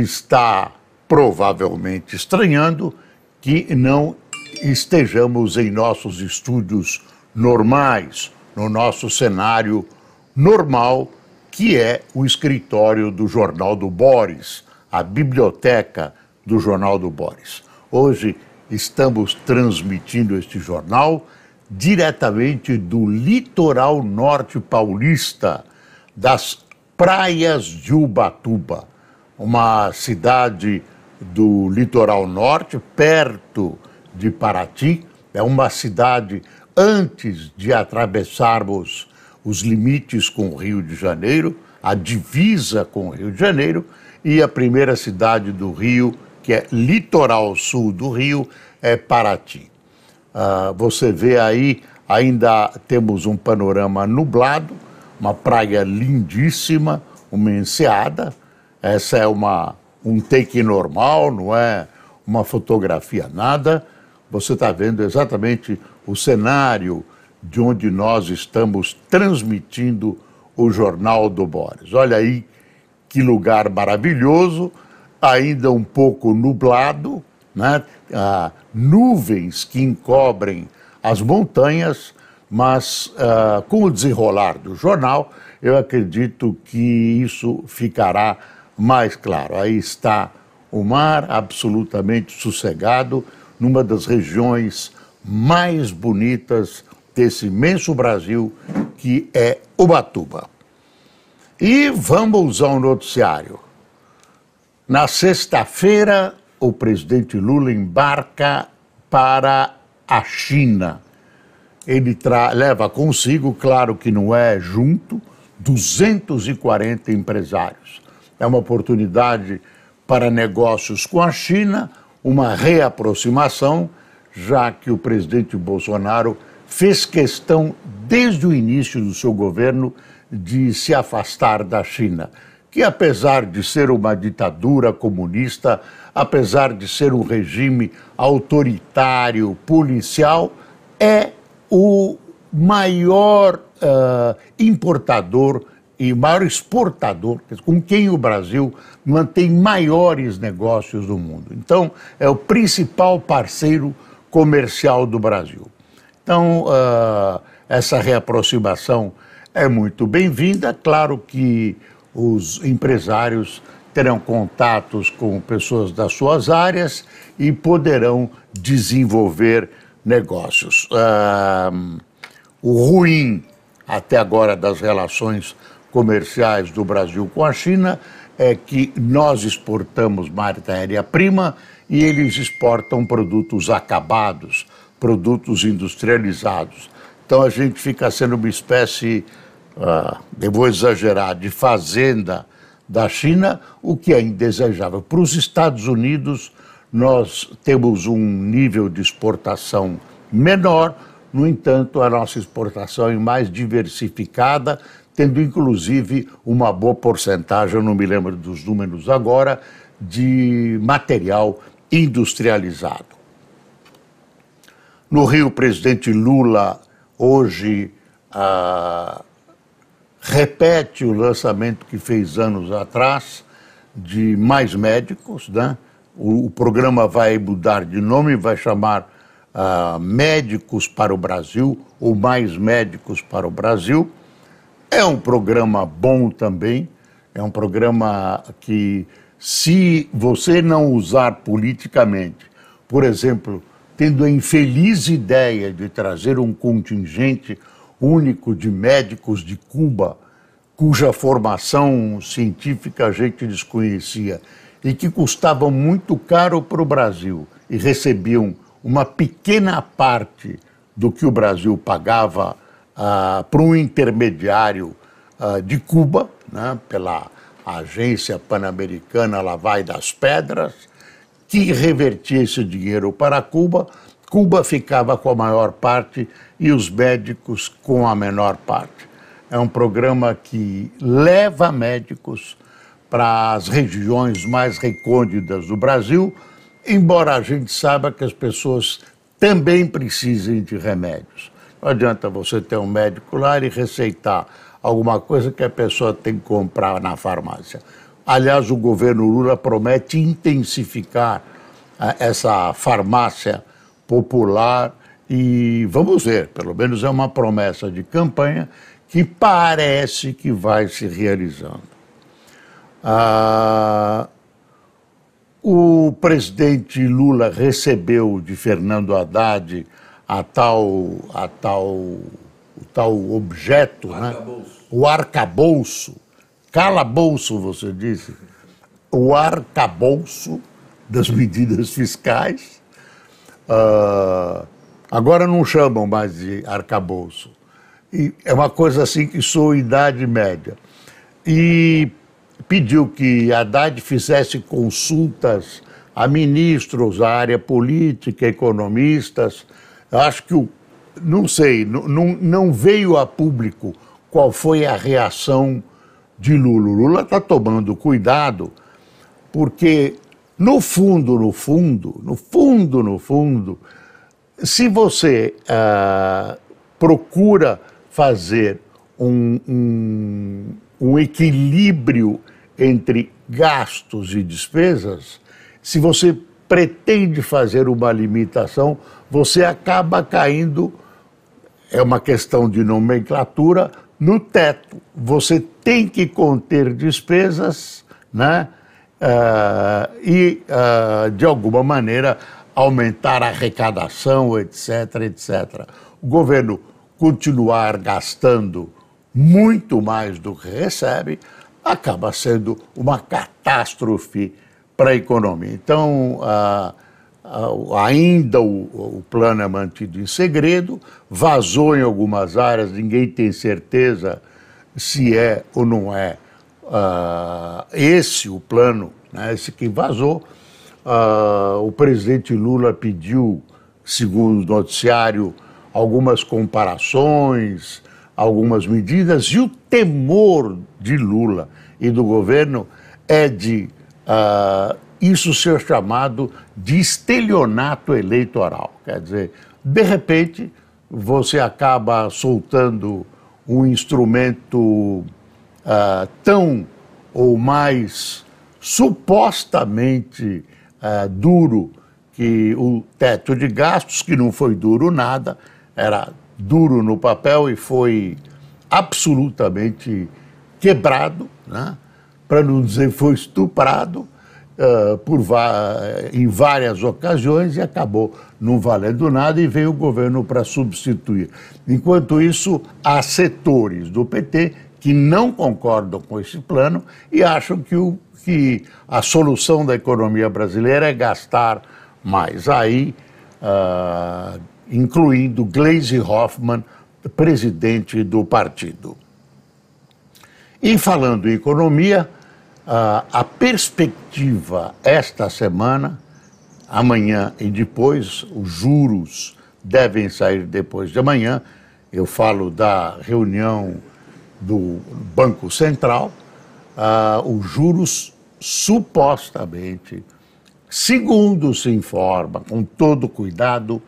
está provavelmente estranhando que não estejamos em nossos estúdios normais, no nosso cenário normal, que é o escritório do Jornal do Boris, a biblioteca do Jornal do Boris. Hoje estamos transmitindo este jornal diretamente do litoral norte paulista, das praias de Ubatuba uma cidade do litoral norte, perto de Paraty. É uma cidade antes de atravessarmos os limites com o Rio de Janeiro, a divisa com o Rio de Janeiro, e a primeira cidade do Rio, que é litoral sul do Rio, é Paraty. Uh, você vê aí, ainda temos um panorama nublado, uma praia lindíssima, uma enseada, essa é uma, um take normal, não é uma fotografia nada. Você está vendo exatamente o cenário de onde nós estamos transmitindo o Jornal do Boris. Olha aí que lugar maravilhoso, ainda um pouco nublado, né? Ah, nuvens que encobrem as montanhas, mas ah, com o desenrolar do jornal, eu acredito que isso ficará mais claro. Aí está o mar absolutamente sossegado, numa das regiões mais bonitas desse imenso Brasil, que é Ubatuba. E vamos ao noticiário. Na sexta-feira, o presidente Lula embarca para a China. Ele leva consigo, claro que não é junto, 240 empresários. É uma oportunidade para negócios com a China, uma reaproximação, já que o presidente Bolsonaro fez questão, desde o início do seu governo, de se afastar da China, que apesar de ser uma ditadura comunista, apesar de ser um regime autoritário, policial, é o maior uh, importador e maior exportador, com quem o Brasil mantém maiores negócios do mundo. Então, é o principal parceiro comercial do Brasil. Então, uh, essa reaproximação é muito bem-vinda. Claro que os empresários terão contatos com pessoas das suas áreas e poderão desenvolver negócios. Uh, o ruim até agora das relações comerciais do Brasil com a China é que nós exportamos matéria-prima e eles exportam produtos acabados, produtos industrializados. Então a gente fica sendo uma espécie, uh, eu vou exagerar, de fazenda da China, o que é indesejável. Para os Estados Unidos, nós temos um nível de exportação menor, no entanto, a nossa exportação é mais diversificada, tendo inclusive uma boa porcentagem, eu não me lembro dos números agora, de material industrializado. No Rio, o presidente Lula hoje ah, repete o lançamento que fez anos atrás de mais médicos, né? O, o programa vai mudar de nome, vai chamar ah, Médicos para o Brasil, ou Mais Médicos para o Brasil é um programa bom também, é um programa que, se você não usar politicamente, por exemplo, tendo a infeliz ideia de trazer um contingente único de médicos de Cuba, cuja formação científica a gente desconhecia e que custavam muito caro para o Brasil e recebiam uma pequena parte do que o Brasil pagava ah, para um intermediário ah, de Cuba, né, pela agência pan-americana Lavai das Pedras, que revertia esse dinheiro para Cuba. Cuba ficava com a maior parte e os médicos com a menor parte. É um programa que leva médicos para as regiões mais recônditas do Brasil, embora a gente saiba que as pessoas também precisem de remédios. Não adianta você ter um médico lá e receitar alguma coisa que a pessoa tem que comprar na farmácia. Aliás, o governo Lula promete intensificar ah, essa farmácia popular e vamos ver, pelo menos é uma promessa de campanha que parece que vai se realizando. Ah, o presidente Lula recebeu de Fernando Haddad a tal, a tal, o tal objeto, né? o arcabouço, calabouço, você disse, o arcabouço das medidas fiscais. Uh, agora não chamam mais de arcabouço. E é uma coisa assim que sou idade média. E pediu que Haddad fizesse consultas a ministros da área política, economistas. Acho que, o, não sei, não, não veio a público qual foi a reação de Lula. Lula está tomando cuidado, porque no fundo, no fundo, no fundo, no fundo, se você ah, procura fazer um, um, um equilíbrio entre gastos e despesas, se você pretende fazer uma limitação, você acaba caindo, é uma questão de nomenclatura, no teto. Você tem que conter despesas né? Uh, e, uh, de alguma maneira, aumentar a arrecadação, etc., etc. O governo continuar gastando muito mais do que recebe, acaba sendo uma catástrofe para a economia. Então, ah, ah, ainda o, o, plano é mantido em segredo, vazou em algumas áreas, ninguém tem certeza se é ou não é ah, esse o plano, né, esse que vazou. o presidente Lula pediu, segundo o noticiário, algumas comparações, algumas medidas, e o temor de Lula e do governo é de uh, isso ser chamado de estelionato eleitoral. Quer dizer, de repente, você acaba soltando um instrumento uh, tão ou mais supostamente uh, duro que o teto de gastos, que não foi duro nada, era duro no papel e foi absolutamente quebrado, né? Para não dizer foi estuprado uh, por, em várias ocasiões e acabou não valendo nada e veio o governo para substituir. Enquanto isso, há setores do PT que não concordam com esse plano e acham que, o, que a solução da economia brasileira é gastar mais. Aí uh, incluindo Gleisi Hoffmann, presidente do partido. E falando em economia, a perspectiva esta semana, amanhã e depois, os juros devem sair depois de amanhã. Eu falo da reunião do Banco Central. os juros supostamente, segundo se informa, com todo cuidado,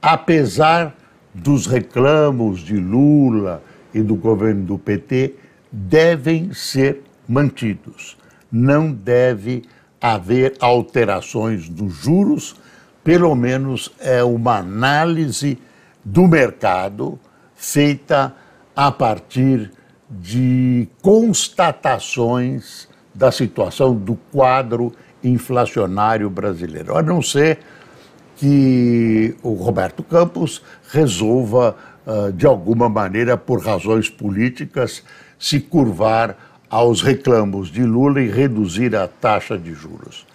apesar dos reclamos de Lula e do governo do PT, devem ser mantidos. Não deve haver alterações dos juros, pelo menos é uma análise do mercado feita a partir de constatações da situação do quadro inflacionário brasileiro, a não ser que o Roberto Campos resolva, uh, de alguma maneira, por razões políticas, se curvar aos reclamos de Lula e reduzir a taxa de juros.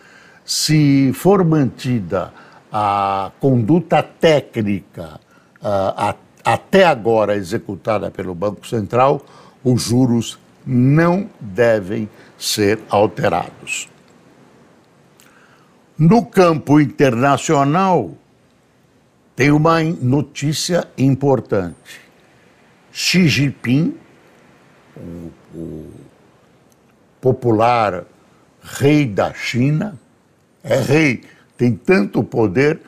Se for mantida a conduta técnica uh, a, até agora executada pelo Banco Central, os juros não devem ser alterados. No campo internacional, tem uma notícia importante. Xi Jinping, o, o popular rei da China, é rei, tem tanto poder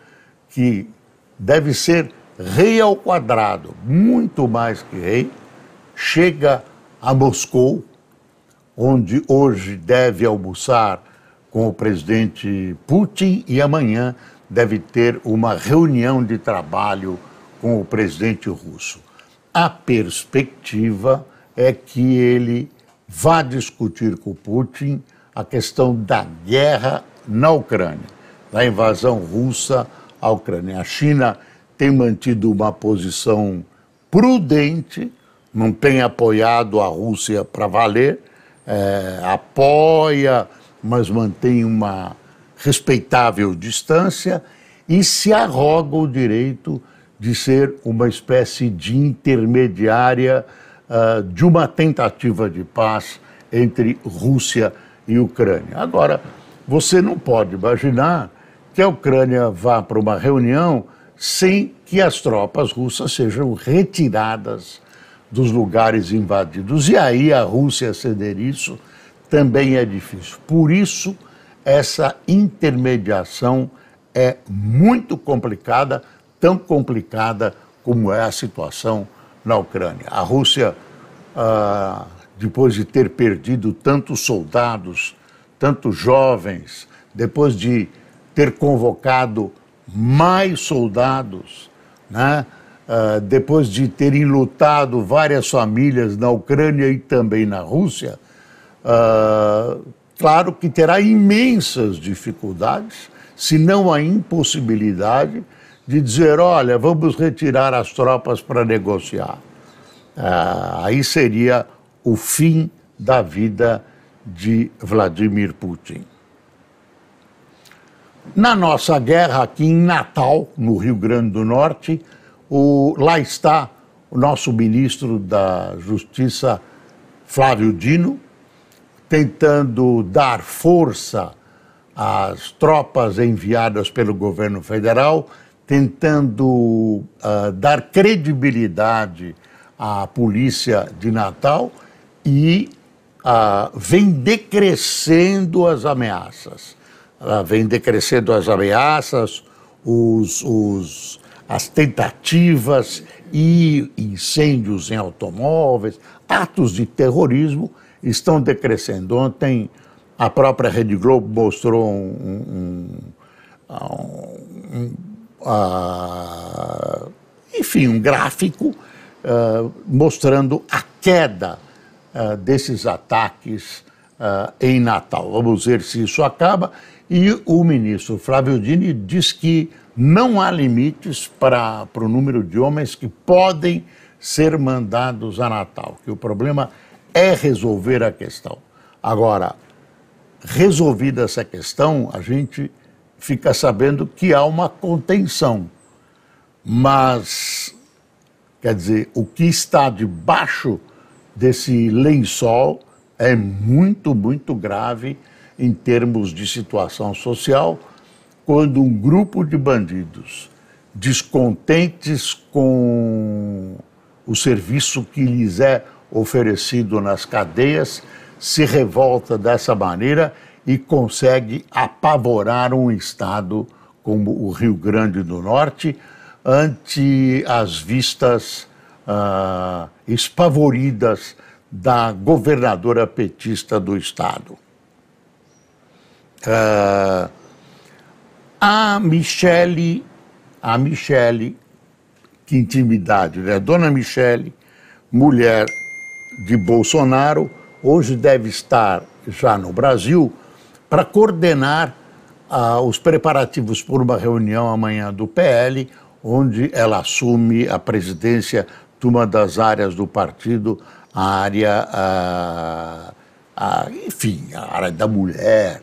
que deve ser rei ao quadrado, muito mais que rei, chega a Moscou, onde hoje deve almoçar com o presidente Putin e amanhã deve ter uma reunião de trabalho com o presidente russo. A perspectiva é que ele vá discutir com Putin a questão da guerra na Ucrânia, da invasão russa à Ucrânia. A China tem mantido uma posição prudente, não tem apoiado a Rússia para valer, é, apoia, mas mantém uma respeitável distância e se arroga o direito de ser uma espécie de intermediária uh, de uma tentativa de paz entre Rússia e Ucrânia. Agora, você não pode imaginar que a Ucrânia vá para uma reunião sem que as tropas russas sejam retiradas dos lugares invadidos. E aí a Rússia ceder isso também é difícil. Por isso, essa intermediação é muito complicada, tão complicada como é a situação na Ucrânia. A Rússia, ah, depois de ter perdido tantos soldados, tantos jovens, depois de ter convocado mais soldados, né? Uh, depois de terem lutado várias famílias na Ucrânia e também na Rússia, uh, claro que terá imensas dificuldades, se não a impossibilidade, de dizer: olha, vamos retirar as tropas para negociar. Uh, aí seria o fim da vida de Vladimir Putin. Na nossa guerra aqui em Natal, no Rio Grande do Norte, o, lá está o nosso ministro da Justiça, Flávio Dino, tentando dar força às tropas enviadas pelo governo federal, tentando uh, dar credibilidade à polícia de Natal e uh, vem decrescendo as ameaças vem decrescendo as ameaças, os, os, as tentativas e incêndios em automóveis, atos de terrorismo estão decrescendo. Ontem a própria Rede Globo mostrou um, um, um, uh, enfim, um gráfico uh, mostrando a queda uh, desses ataques em Natal. Vamos ver se isso acaba e o ministro Flávio Dini diz que não há limites para, para o número de homens que podem ser mandados a Natal, que o problema é resolver a questão. Agora, resolvida essa questão, a gente fica sabendo que há uma contenção. Mas, quer dizer, o que está debaixo desse lençol é muito, muito grave em termos de situação social, quando um grupo de bandidos descontentes com o serviço que lhes é oferecido nas cadeias se revolta dessa maneira e consegue apavorar um estado como o Rio Grande do Norte ante as vistas ah, espavoridas da governadora petista do estado. Uh, a Michele, a Michele, que intimidade, né? Dona Michele, mulher de Bolsonaro, hoje deve estar já no Brasil para coordenar uh, os preparativos por uma reunião amanhã do PL, onde ela assume a presidência de uma das áreas do partido, a área, uh, a, enfim, a área da mulher,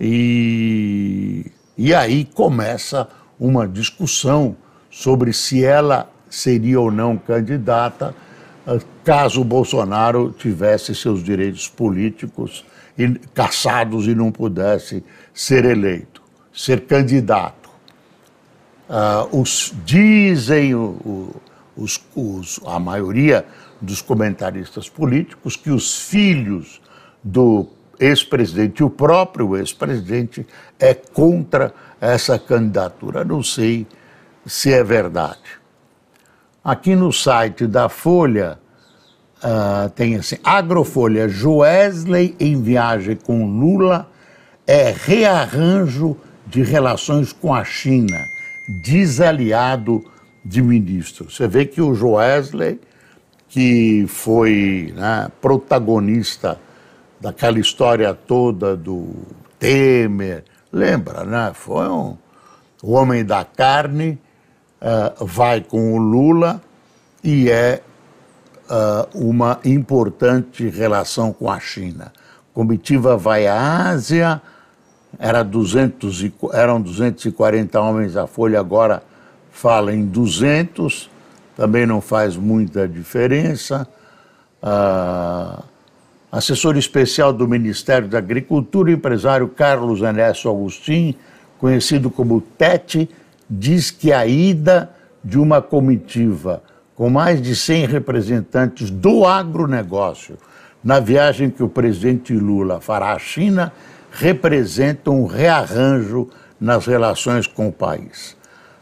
e, e aí começa uma discussão sobre se ela seria ou não candidata caso Bolsonaro tivesse seus direitos políticos caçados e não pudesse ser eleito, ser candidato. Uh, os, dizem o, os, os, a maioria dos comentaristas políticos que os filhos do ex-presidente, o próprio ex-presidente, é contra essa candidatura. Não sei se é verdade. Aqui no site da Folha uh, tem assim: Agrofolha, Joesley em viagem com Lula é rearranjo de relações com a China, desaliado de ministro. Você vê que o Joesley, que foi né, protagonista daquela história toda do Temer, lembra, né? Foi um o homem da carne, uh, vai com o Lula e é uh, uma importante relação com a China. Comitiva vai à Ásia, era 200 e, eram 240 homens, a Folha agora fala em 200, também não faz muita diferença. Uh, assessor especial do Ministério da Agricultura, empresário Carlos Enécio Agostinho, conhecido como Tete, diz que a ida de uma comitiva com mais de 100 representantes do agronegócio na viagem que o presidente Lula fará à China representa um rearranjo nas relações com o país.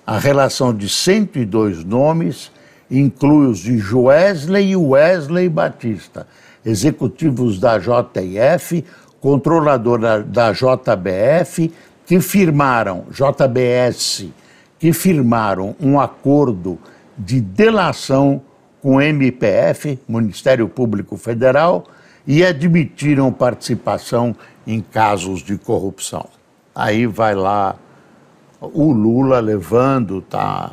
A relação de 102 nomes inclui os de Joesley e Wesley Batista, executivos da JF, controlador da, da JBF, que firmaram, JBS, que firmaram um acordo de delação com o MPF, Ministério Público Federal, e admitiram participação em casos de corrupção. Aí vai lá o Lula levando, tá?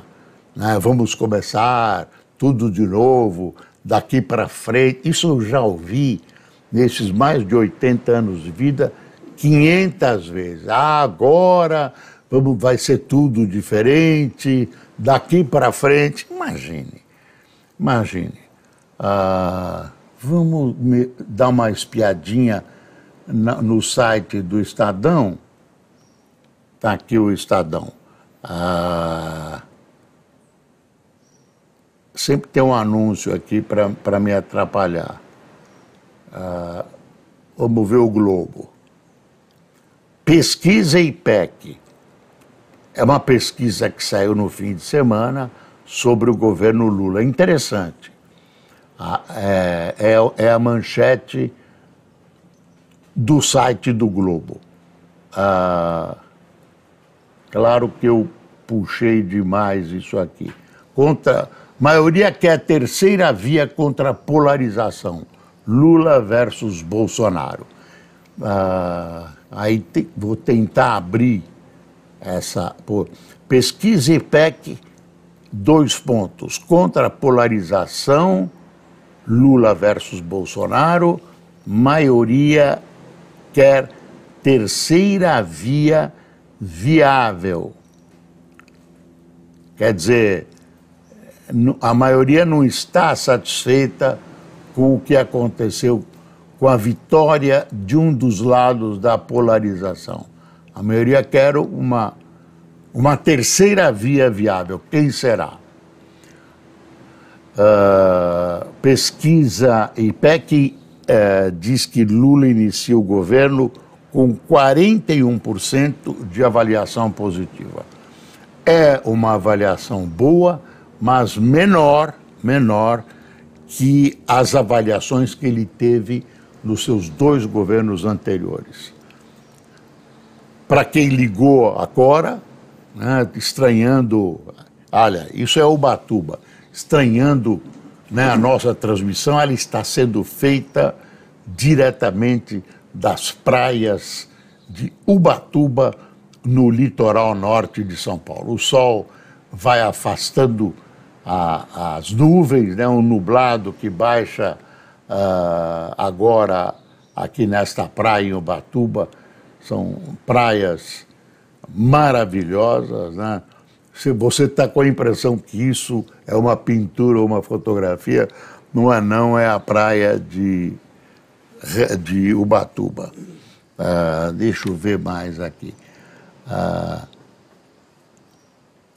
Né, vamos começar tudo de novo, daqui para frente. Isso eu já ouvi nesses mais de 80 anos de vida 500 vezes. Ah, agora vamos, vai ser tudo diferente, daqui para frente. Imagine, imagine. Ah, vamos dar uma espiadinha no site do Estadão. Está aqui o Estadão. Ah, sempre tem um anúncio aqui para me atrapalhar. Ah, vamos ver o Globo. Pesquisa IPEC. É uma pesquisa que saiu no fim de semana sobre o governo Lula. É interessante. É, é, é a manchete do site do Globo. Ah, claro que eu puxei demais isso aqui. Contra, maioria quer a terceira via contra a polarização. Lula versus Bolsonaro. Ah, Aí te, vou tentar abrir essa. Pô, pesquisa IPEC, dois pontos. Contra a polarização, Lula versus Bolsonaro, maioria quer terceira via viável. Quer dizer, a maioria não está satisfeita com o que aconteceu com a vitória de um dos lados da polarização. A maioria quer uma, uma terceira via viável. Quem será? Uh, pesquisa IPEC uh, diz que Lula inicia o governo com 41% de avaliação positiva. É uma avaliação boa, mas menor, menor que as avaliações que ele teve nos seus dois governos anteriores. Para quem ligou agora, né, estranhando, olha, isso é Ubatuba, estranhando né, a nossa transmissão, ela está sendo feita diretamente das praias de Ubatuba, no litoral norte de São Paulo. O sol vai afastando a, as nuvens, né, um nublado que baixa uh, agora aqui nesta praia em Ubatuba. São praias maravilhosas, né? Se você está com a impressão que isso é uma pintura ou uma fotografia, não é não, é a praia de, de Ubatuba. Uh, deixa eu ver mais aqui. Uh,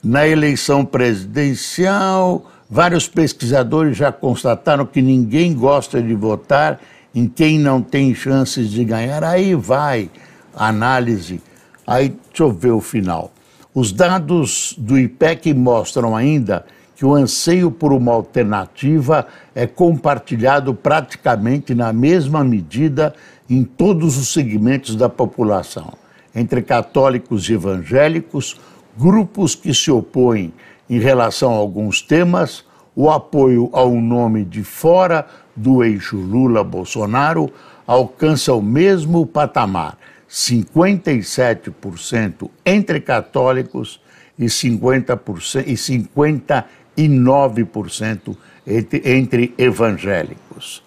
na eleição presidencial, vários pesquisadores já constataram que ninguém gosta de votar em quem não tem chances de ganhar. Aí vai análise. Aí, deixa eu ver o final. Os dados do IPEC mostram ainda que o anseio por uma alternativa é compartilhado praticamente na mesma medida em todos os segmentos da população, entre católicos e evangélicos, grupos que se opõem em relação a alguns temas, o apoio ao nome de fora do eixo Lula-Bolsonaro alcança o mesmo patamar, 57% entre católicos e 50% e 59% entre, entre evangélicos.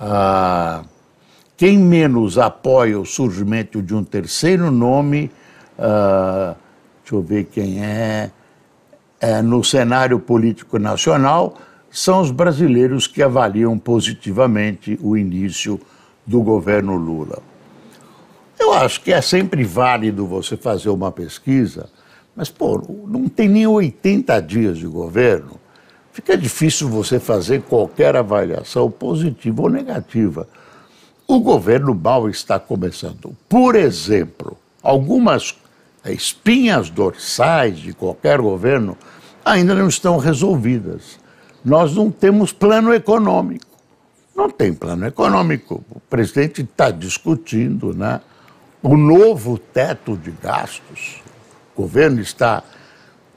Ah, quem menos apoia o surgimento de um terceiro nome, ah, deixa eu ver quem é, é, no cenário político nacional, são os brasileiros que avaliam positivamente o início do governo Lula. Eu acho que é sempre válido você fazer uma pesquisa, mas, pô, não tem nem 80 dias de governo. Fica difícil você fazer qualquer avaliação positiva ou negativa. O governo mal está começando. Por exemplo, algumas espinhas dorsais de qualquer governo ainda não estão resolvidas. Nós não temos plano econômico. Não tem plano econômico. O presidente está discutindo né, o novo teto de gastos. O governo está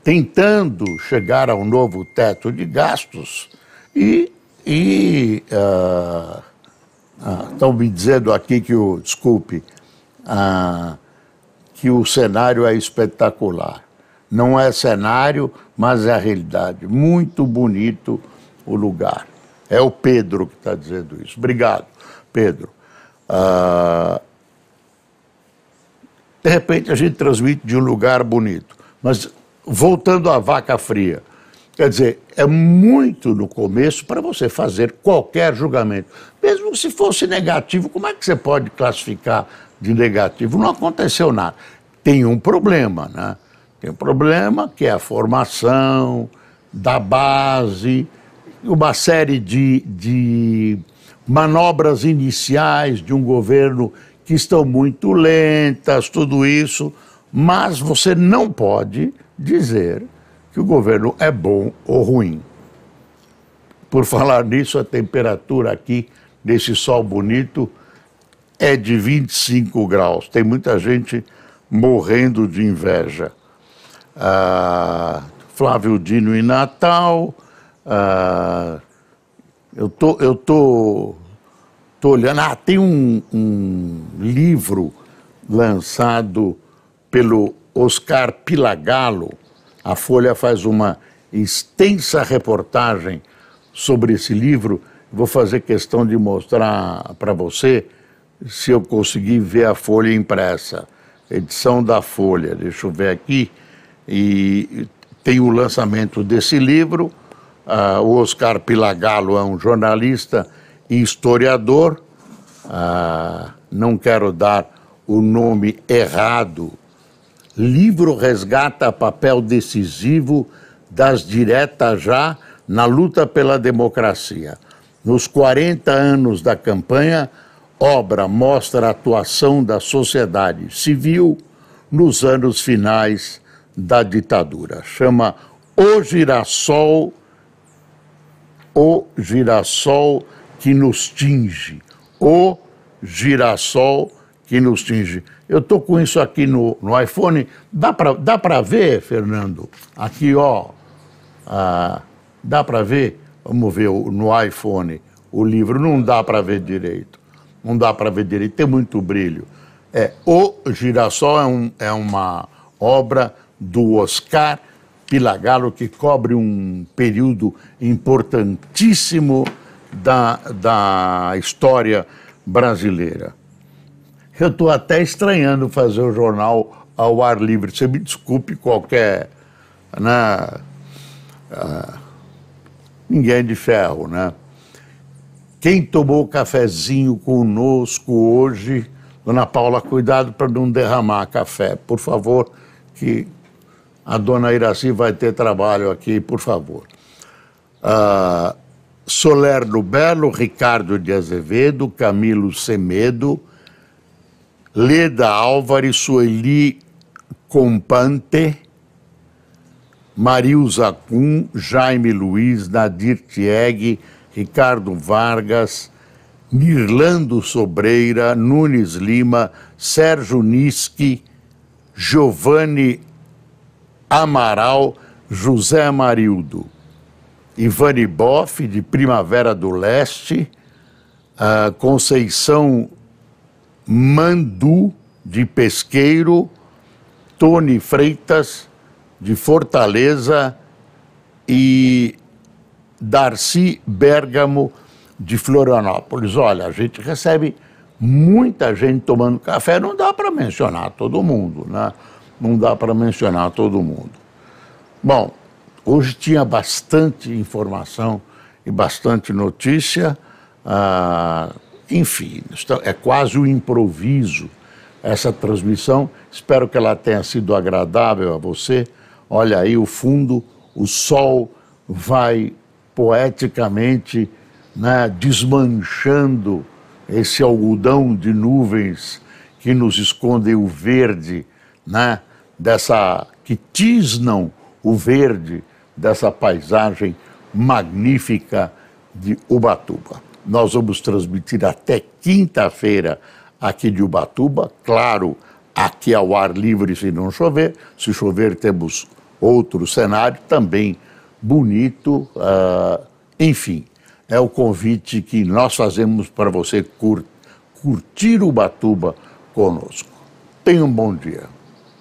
tentando chegar ao novo teto de gastos e, e uh, uh, estão me dizendo aqui que o, desculpe, uh, que o cenário é espetacular. Não é cenário, mas é a realidade. Muito bonito o lugar. É o Pedro que está dizendo isso. Obrigado, Pedro. Uh, de repente a gente transmite de um lugar bonito. Mas voltando à vaca fria, quer dizer, é muito no começo para você fazer qualquer julgamento. Mesmo se fosse negativo, como é que você pode classificar de negativo? Não aconteceu nada. Tem um problema, né? Tem um problema que é a formação da base, uma série de, de manobras iniciais de um governo que estão muito lentas, tudo isso, mas você não pode dizer que o governo é bom ou ruim. Por falar nisso, a temperatura aqui, nesse sol bonito, é de 25 graus. Tem muita gente morrendo de inveja. Ah, Flávio Dino em Natal. Ah, eu tô, eu tô Estou olhando, ah, tem um, um livro lançado pelo Oscar Pilagalo. A Folha faz uma extensa reportagem sobre esse livro. Vou fazer questão de mostrar para você se eu conseguir ver a folha impressa. Edição da Folha, deixa eu ver aqui. E tem o lançamento desse livro. Uh, o Oscar Pilagalo é um jornalista historiador, ah, não quero dar o nome errado, livro resgata papel decisivo das diretas já na luta pela democracia. Nos 40 anos da campanha, obra mostra a atuação da sociedade civil nos anos finais da ditadura. Chama O Girassol, O Girassol que nos tinge, o girassol que nos tinge. Eu estou com isso aqui no, no iPhone. Dá para dá ver, Fernando? Aqui, ó. Ah, dá para ver? Vamos ver no iPhone o livro. Não dá para ver direito. Não dá para ver direito. Tem muito brilho. É, o Girassol é, um, é uma obra do Oscar Pilagalo que cobre um período importantíssimo da, da história brasileira. Eu estou até estranhando fazer o jornal ao ar livre. Você me desculpe qualquer. Né, uh, ninguém é de ferro, né? Quem tomou cafezinho conosco hoje, Dona Paula, cuidado para não derramar café, por favor, que a Dona Iraci vai ter trabalho aqui, por favor. Uh, Solerno Belo, Ricardo de Azevedo, Camilo Semedo, Leda Álvares, Sueli Compante, Marilza Kuhn, Jaime Luiz, Nadir Tieg, Ricardo Vargas, Mirlando Sobreira, Nunes Lima, Sérgio Niski, Giovanni Amaral, José Marildo, Ivani Boff, de Primavera do Leste, Conceição Mandu, de Pesqueiro, Tony Freitas, de Fortaleza, e Darcy Bergamo, de Florianópolis. Olha, a gente recebe muita gente tomando café, não dá para mencionar todo mundo, né? Não dá para mencionar todo mundo. Bom, hoje tinha bastante informação e bastante notícia. Ah, enfim, é quase um improviso essa transmissão. Espero que ela tenha sido agradável a você. Olha aí o fundo, o sol vai poeticamente né, desmanchando esse algodão de nuvens que nos esconde o verde, né, dessa que tisnam o verde dessa paisagem magnífica de Ubatuba. Nós vamos transmitir até quinta-feira aqui de Ubatuba, claro, aqui ao ar livre se não chover. Se chover, temos outro cenário também bonito. Uh, enfim, é o convite que nós fazemos para você cur curtir Ubatuba conosco. Tenha um bom dia.